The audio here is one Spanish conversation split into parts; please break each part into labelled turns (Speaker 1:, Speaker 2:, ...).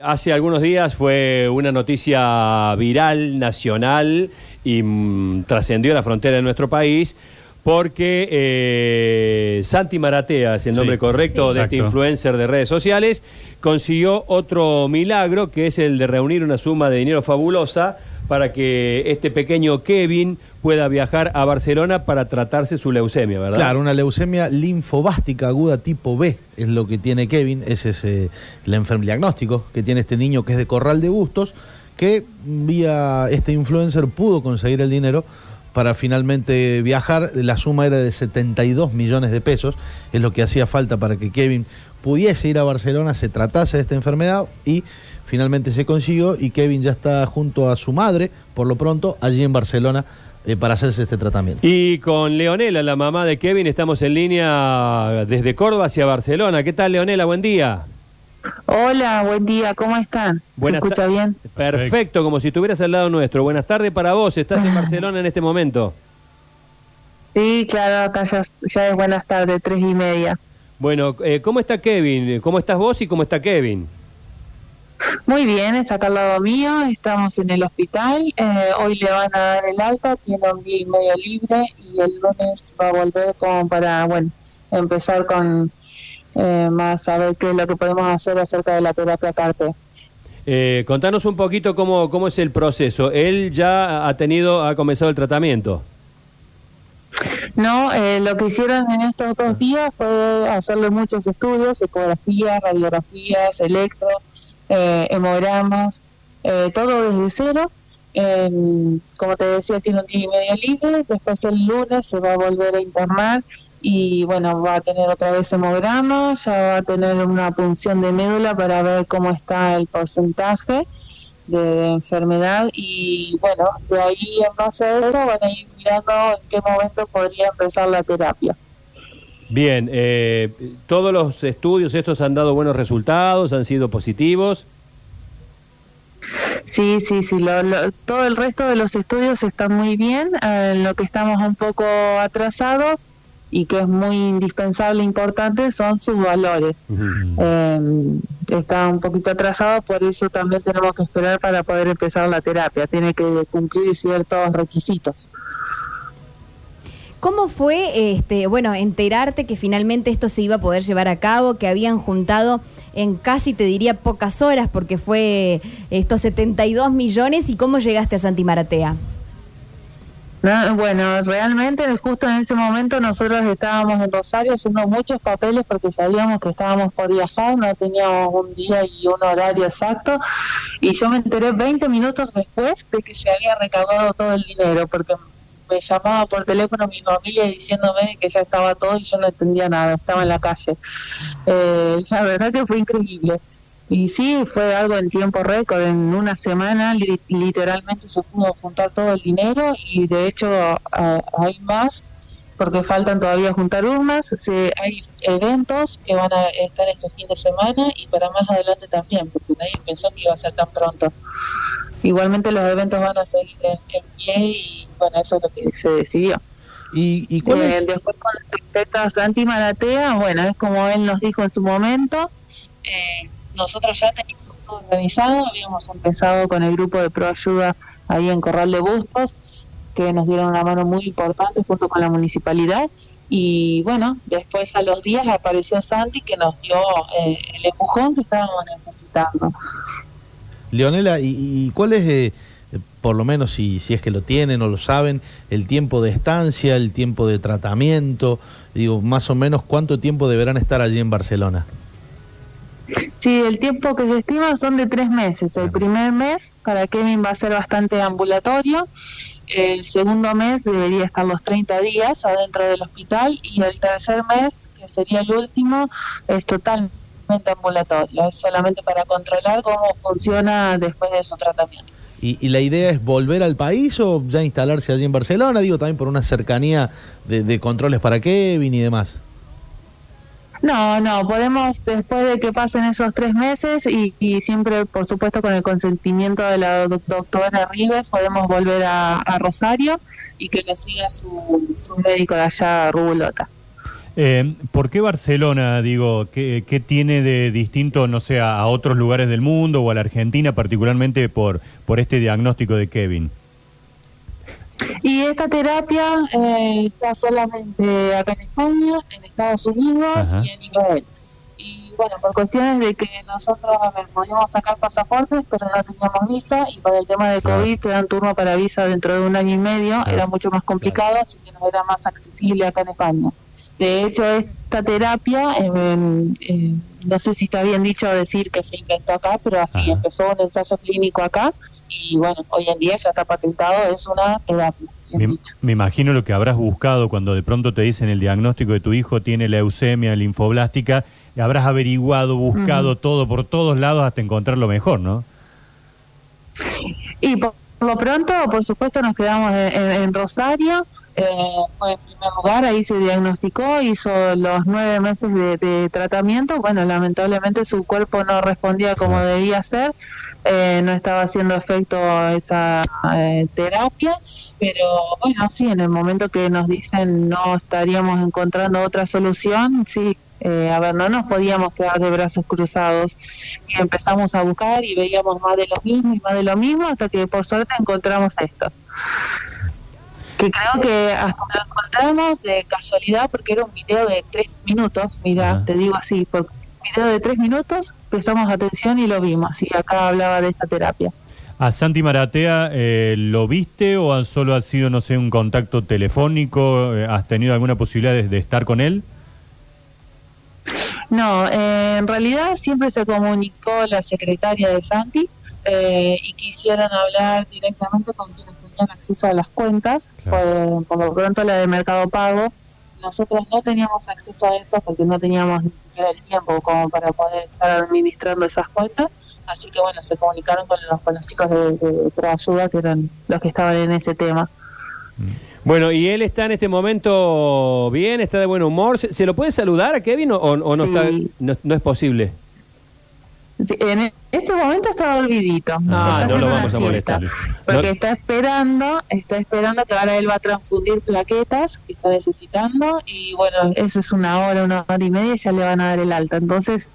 Speaker 1: Hace algunos días fue una noticia viral, nacional, y mm, trascendió la frontera de nuestro país, porque eh, Santi Maratea, es el nombre
Speaker 2: Sí,
Speaker 1: correcto
Speaker 2: sí.
Speaker 1: de este influencer de redes sociales, consiguió otro milagro, que es el de reunir una suma de dinero fabulosa para que este pequeño Kevin pueda viajar a Barcelona para tratarse su leucemia, ¿verdad?
Speaker 2: Claro, una leucemia linfobástica aguda tipo B es lo que tiene Kevin, ese es eh, el diagnóstico que tiene este niño que es de Corral de Bustos, que vía este influencer pudo conseguir el dinero para finalmente viajar. La suma era de 72 millones de pesos, es lo que hacía falta para que Kevin pudiese ir a Barcelona, se tratase de esta enfermedad y finalmente se consiguió y Kevin ya está junto a su madre, por lo pronto, allí en Barcelona eh, para hacerse este tratamiento.
Speaker 1: Y con Leonela, la mamá de Kevin, estamos en línea desde Córdoba hacia Barcelona. ¿Qué tal, Leonela? Buen día.
Speaker 3: Hola, buen día, ¿cómo están?
Speaker 1: Buenas
Speaker 3: ¿Se escucha bien?
Speaker 1: Perfecto, como si estuvieras al lado nuestro. Buenas tardes para vos. Estás en Barcelona en este momento.
Speaker 3: Sí, claro, acá ya, ya es buenas tardes, tres y media.
Speaker 1: Bueno, eh, ¿cómo está Kevin? ¿Cómo estás vos y cómo está Kevin?
Speaker 3: Muy bien, está acá al lado mío, estamos en el hospital, eh, hoy le van a dar el alta, tiene un día y medio libre y el lunes va a volver como para, bueno, empezar con eh, más a ver qué es lo que podemos hacer acerca de la terapia CARTE.
Speaker 1: Eh, contanos un poquito cómo, cómo es el proceso. Él ya ha tenido, ha comenzado el tratamiento.
Speaker 3: No, eh, lo que hicieron en estos dos días fue hacerle muchos estudios, ecografías, radiografías, electro, eh, hemogramas, eh, todo desde cero. Como te decía, tiene un día y medio libre, después el lunes se va a volver a internar y bueno, va a tener otra vez hemograma, ya va a tener una punción de médula para ver cómo está el porcentaje de, de enfermedad y bueno, de ahí en base a eso van a ir mirando en qué momento podría empezar la terapia.
Speaker 1: Bien, eh, todos los estudios estos han dado buenos resultados, han sido positivos.
Speaker 3: Sí, sí, sí, lo- lo- todo el resto de los estudios están muy bien, eh, en lo que estamos un poco atrasados y que es muy indispensable, importante, son sus valores. Eh, está un poquito atrasado, por eso también tenemos que esperar para poder empezar la terapia. Tiene que cumplir ciertos requisitos.
Speaker 4: ¿Cómo fue, este, bueno, enterarte que finalmente esto se iba a poder llevar a cabo, que habían juntado en casi, te diría, pocas horas, porque fue estos 72 millones, y cómo llegaste a Santi Maratea?
Speaker 3: No, bueno, realmente justo en ese momento nosotros estábamos en Rosario haciendo muchos papeles porque sabíamos que estábamos por viajar, no teníamos un día y un horario exacto y yo me enteré 20 minutos después de que se había recaudado todo el dinero porque me llamaba por teléfono mi familia diciéndome que ya estaba todo y yo no entendía nada, estaba en la calle. Eh, la verdad que fue increíble. Y sí, fue algo en tiempo récord, en una semana li- literalmente se pudo juntar todo el dinero y de hecho a- hay más porque faltan todavía juntar urnas, se, hay eventos que van a estar este fin de semana y para más adelante también, porque nadie pensó que iba a ser tan pronto. Igualmente los eventos van a seguir en, en pie y bueno, eso es lo que se decidió.
Speaker 2: ¿Y, y cuál
Speaker 3: Eh,
Speaker 2: es?
Speaker 3: Después con respecto a Santi Maratea, bueno, es como él nos dijo en su momento, eh, nosotros ya teníamos todo organizado, habíamos empezado con el grupo de Proayuda ahí en Corral de Bustos, que nos dieron una mano muy importante junto con la municipalidad. Y bueno, después a los días apareció Santi que nos dio eh, el empujón que estábamos necesitando.
Speaker 2: Leonela, ¿y, y cuál es, eh, por lo menos si, si es que lo tienen o lo saben, el tiempo de estancia, el tiempo de tratamiento? Digo, más o menos cuánto tiempo deberán estar allí en Barcelona.
Speaker 3: Sí, el tiempo que se estima son de tres meses. El primer mes para Kevin va a ser bastante ambulatorio. El segundo mes debería estar los 30 días adentro del hospital y el tercer mes, que sería el último, es totalmente ambulatorio. Es solamente para controlar cómo funciona después de su tratamiento.
Speaker 2: ¿Y, y la idea es volver al país o ya instalarse allí en Barcelona? Digo, también por una cercanía de, de controles para Kevin y demás.
Speaker 3: No, no, podemos después de que pasen esos tres meses y, siempre, por supuesto, con el consentimiento de la doc- doctora Rives, podemos volver a, Rosario y que le siga su, médico de allá, Rubulota.
Speaker 5: Eh, ¿Por qué Barcelona, digo, qué, qué tiene de distinto, no sé, a, a otros lugares del mundo o a la Argentina, particularmente por, por este diagnóstico de Kevin?
Speaker 3: Y esta terapia eh, está solamente acá en España, en Estados Unidos
Speaker 5: Ajá.
Speaker 3: y en Israel. Y bueno, por cuestiones de que nosotros, ver, podíamos sacar pasaportes, pero no teníamos visa, y para el tema de
Speaker 5: Claro.
Speaker 3: COVID te dan turno para visa dentro de un año y medio,
Speaker 5: Claro.
Speaker 3: era mucho más complicado, así que nos era más accesible acá en España. De hecho, esta terapia, eh, eh, no sé si está bien dicho decir que se inventó acá, pero así
Speaker 5: Ajá.
Speaker 3: empezó un ensayo clínico acá y bueno, hoy en día ya está patentado, es una terapia,
Speaker 5: Me, imagino lo que habrás buscado cuando de pronto te dicen el diagnóstico de tu hijo tiene leucemia linfoblástica, y habrás averiguado, buscado todo por todos lados hasta encontrar lo mejor, ¿no?
Speaker 3: Y por, por lo pronto, por supuesto, nos quedamos en, en- en Rosario, eh, fue en primer lugar, ahí se diagnosticó, hizo los nueve meses de, de tratamiento, bueno, lamentablemente su cuerpo no respondía como debía ser, eh, no estaba haciendo efecto esa eh, terapia, pero bueno, sí, en el momento que nos dicen no estaríamos encontrando otra solución, sí. eh, a ver, no nos podíamos quedar de brazos cruzados y empezamos a buscar y veíamos más de lo mismo y más de lo mismo hasta que por suerte encontramos esto. Que creo que hasta lo encontramos de casualidad porque era un video de tres minutos, mira, te digo así, por un video de tres minutos prestamos atención y lo vimos y acá hablaba de esta terapia.
Speaker 5: ¿A Santi Maratea eh, lo viste o solo ha sido, no sé, un contacto telefónico? Eh, ¿Has tenido alguna posibilidad de, de estar con él?
Speaker 3: No, eh, en realidad siempre se comunicó la secretaria de Santi eh, y quisieron hablar directamente con quienes tenían acceso a las cuentas,
Speaker 5: Claro.
Speaker 3: por, por lo pronto la de Mercado Pago. Nosotros no teníamos acceso a eso porque no teníamos ni siquiera el tiempo como para poder estar administrando esas cuentas. Así que bueno, se comunicaron con los, con los chicos de, de Proayuda, que eran los que estaban en ese tema.
Speaker 1: Bueno, y él está en este momento bien, está de buen humor. ¿Se, se lo puede saludar a Kevin o, o no, está, no, no es posible?
Speaker 3: En este momento está olvidito.
Speaker 1: Ah,
Speaker 3: Está
Speaker 1: no lo vamos a molestar.
Speaker 3: Porque
Speaker 1: No-
Speaker 3: está esperando, está esperando que ahora él va a transfundir plaquetas que está necesitando y bueno, eso es una hora, una hora y media y ya le van a dar el alta. Entonces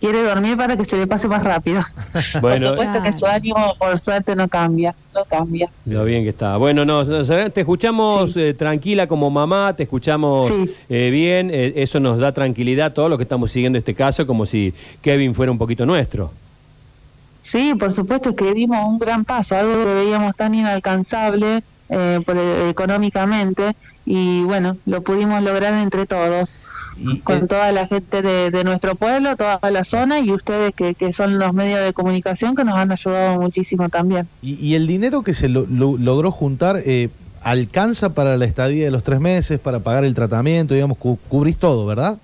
Speaker 3: quiere dormir para que se le pase más rápido.
Speaker 1: Bueno,
Speaker 3: por supuesto que su ánimo por suerte no cambia, no cambia.
Speaker 1: Lo bien que está. Bueno, no, te escuchamos
Speaker 3: Sí.
Speaker 1: eh, tranquila como mamá, te escuchamos
Speaker 3: Sí.
Speaker 1: eh, bien, eh, eso nos da tranquilidad a todos los que estamos siguiendo este caso, como si Kevin fuera un poquito nuestro.
Speaker 3: Sí, por supuesto que dimos un gran paso, algo que veíamos tan inalcanzable eh, por- económicamente y bueno, lo pudimos lograr entre todos.
Speaker 2: Y,
Speaker 3: con toda la gente de, de nuestro pueblo, toda la zona y ustedes que, que son los medios de comunicación que nos han ayudado muchísimo también.
Speaker 2: y- y el dinero que se lo- lo- logró juntar eh, alcanza para la estadía de los tres meses, para pagar el tratamiento, digamos, cu- cubrís todo, ¿verdad?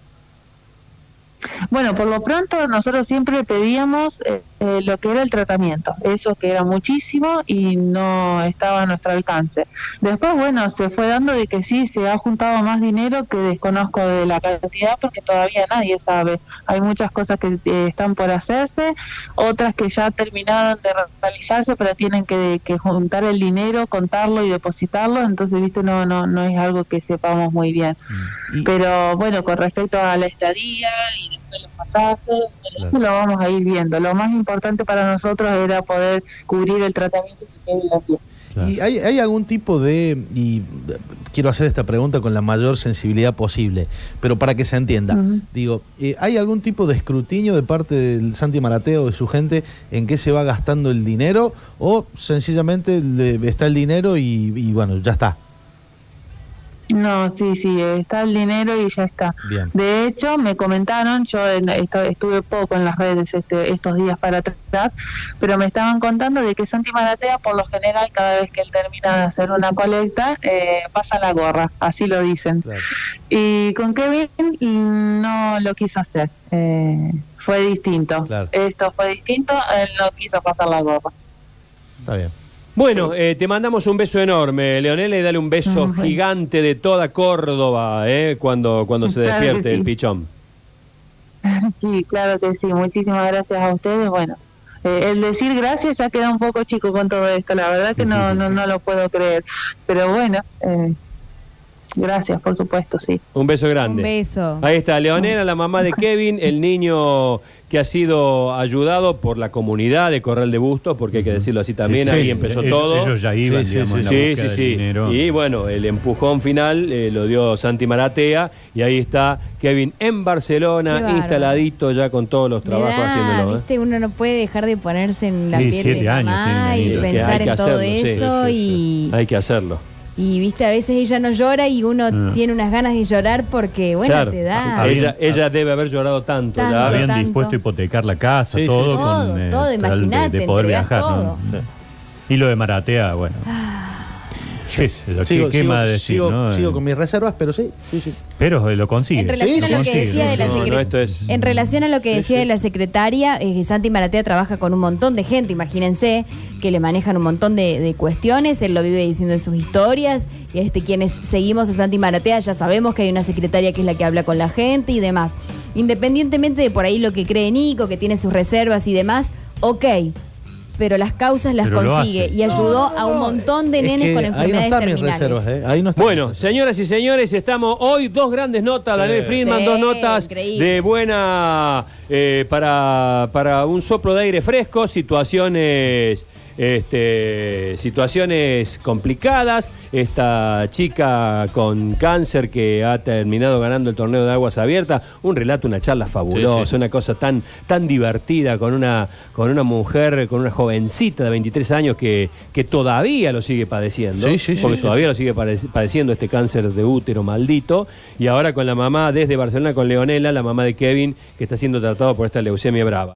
Speaker 3: Bueno, por lo pronto nosotros siempre pedíamos eh, eh, lo que era el tratamiento, eso que era muchísimo y no estaba a nuestro alcance. Después, bueno, se fue dando de que sí, se ha juntado más dinero que desconozco de la cantidad porque todavía nadie sabe. Hay muchas cosas que eh, están por hacerse, otras que ya terminaron de realizarse, pero tienen que, que juntar el dinero, contarlo y depositarlo, entonces, viste, no, no, no es algo que sepamos muy bien.
Speaker 2: Y-
Speaker 3: Pero bueno, con respecto a la estadía y después los pasajes, eso lo vamos a ir viendo. Lo más importante para nosotros era poder cubrir el tratamiento que Kevin lo empieza.
Speaker 2: ¿Y hay, hay algún tipo de, y quiero hacer esta pregunta con la mayor sensibilidad posible, pero para que se entienda,
Speaker 3: Ujú.
Speaker 2: digo, eh, ¿hay algún tipo de escrutinio de parte del Santi Marateo o de su gente en qué se va gastando el dinero o sencillamente le- está el dinero y, y bueno, ya está?
Speaker 3: No, sí, sí, está el dinero y ya está.
Speaker 2: Bien.
Speaker 3: De hecho, me comentaron, yo estuve poco en las redes este, estos días para atrás, pero me estaban contando de que Santi Maratea, por lo general, cada vez que él termina de hacer una colecta, eh, pasa la gorra, así lo dicen.
Speaker 2: Claro.
Speaker 3: Y con Kevin mm, no lo quiso hacer. Eh, fue distinto.
Speaker 2: Claro.
Speaker 3: Esto fue distinto. Él no quiso pasar la gorra.
Speaker 2: Está bien.
Speaker 1: Bueno, eh, te mandamos un beso enorme, Leonel, y dale un beso
Speaker 3: Ujú.
Speaker 1: gigante de toda Córdoba, eh, cuando, cuando se
Speaker 3: Claro
Speaker 1: despierte el pichón.
Speaker 3: sí, claro que sí. Muchísimas gracias a ustedes. Bueno, eh, el decir gracias ya queda un poco chico con todo esto. La verdad que no, no, no lo puedo creer. Pero bueno, eh, Gracias, por supuesto, sí.
Speaker 1: Un beso grande.
Speaker 4: Un beso.
Speaker 1: Ahí está, Leonela, la mamá de Kevin, el niño que ha sido ayudado por la comunidad de Corral de Bustos, porque hay que decirlo así también,
Speaker 5: Sí, sí,
Speaker 1: ahí empezó
Speaker 5: ellos-
Speaker 1: todo.
Speaker 5: Ellos ya iban,
Speaker 2: Sí, sí,
Speaker 5: digamos,
Speaker 2: sí,
Speaker 5: en la
Speaker 1: Sí,
Speaker 5: búsqueda
Speaker 1: sí,
Speaker 5: del
Speaker 1: sí.
Speaker 5: dinero.
Speaker 1: Y bueno, el empujón final eh, lo dio Santi Maratea y ahí está Kevin en Barcelona, instaladito ya con todos los trabajos
Speaker 4: da,
Speaker 1: haciéndolo. ¿eh?
Speaker 4: viste, uno no puede dejar de ponerse en la
Speaker 5: Sí,
Speaker 4: piel
Speaker 5: siete
Speaker 4: de
Speaker 5: años
Speaker 4: mamá
Speaker 5: tiene
Speaker 4: y pensar en todo
Speaker 1: hacerlo, sí,
Speaker 4: eso
Speaker 1: sí,
Speaker 4: y,
Speaker 1: Hay que hacerlo.
Speaker 4: Y viste, a veces ella no llora y uno
Speaker 5: Ah.
Speaker 4: tiene unas ganas de llorar porque, bueno,
Speaker 1: Claro.
Speaker 4: te da.
Speaker 5: Ah,
Speaker 1: Ella, debe haber llorado tanto,
Speaker 4: Tanto.
Speaker 1: ya.
Speaker 5: Habían
Speaker 4: tanto.
Speaker 5: dispuesto a hipotecar la casa,
Speaker 2: Sí,
Speaker 5: todo,
Speaker 2: sí.
Speaker 4: Todo,
Speaker 5: con eh,
Speaker 4: todo,
Speaker 5: tal de-
Speaker 4: imagínate,
Speaker 5: de, poder viajar. ¿no?
Speaker 4: todo.
Speaker 5: Sí. Y lo de Maratea, bueno. Sí, sí, lo que-
Speaker 2: Sigo,
Speaker 5: ¿qué
Speaker 2: sigo-
Speaker 5: más decir?
Speaker 2: sigo-
Speaker 5: no?
Speaker 2: sigo
Speaker 5: Eh,
Speaker 2: con mis reservas, pero sí, sí, sí.
Speaker 5: Pero lo consigue.
Speaker 4: En relación a lo que decía de la
Speaker 1: no, no,
Speaker 4: secre-
Speaker 1: esto es-
Speaker 4: En relación a lo que
Speaker 2: Sí,
Speaker 4: decía
Speaker 2: sí.
Speaker 4: de la secretaria, eh, Santi Maratea trabaja con un montón de gente, imagínense que le manejan un montón de, de cuestiones, él lo vive diciendo en sus historias, y este quienes seguimos a Santi Maratea ya sabemos que hay una secretaria que es la que habla con la gente y demás. Independientemente de por ahí lo que cree Nico, que tiene sus reservas y demás, ok. Pero las causas las
Speaker 5: Pero
Speaker 4: consigue y ayudó a un montón de
Speaker 2: Es
Speaker 4: nenes
Speaker 2: que
Speaker 4: con
Speaker 2: ahí no
Speaker 4: enfermedades
Speaker 2: están mis
Speaker 4: terminales.
Speaker 2: reservas, ¿eh? Ahí
Speaker 1: Bueno, señoras y señores, estamos hoy dos grandes notas, Daniel. Friedman,
Speaker 4: Sí,
Speaker 1: dos notas
Speaker 4: increíble.
Speaker 1: de buena eh, para, para un soplo de aire fresco, situaciones este, situaciones complicadas. Esta chica con cáncer que ha terminado ganando el torneo de aguas abiertas, un relato, una charla fabulosa,
Speaker 2: Sí, sí.
Speaker 1: una cosa tan, tan divertida con una, con una mujer, con una jovencita de 23 años que, que todavía lo sigue padeciendo,
Speaker 2: Sí,
Speaker 1: porque todavía lo sigue padec- padeciendo este cáncer de útero maldito, y ahora con la mamá desde Barcelona, con Leonela, la mamá de Kevin, que está siendo tratado por esta leucemia brava.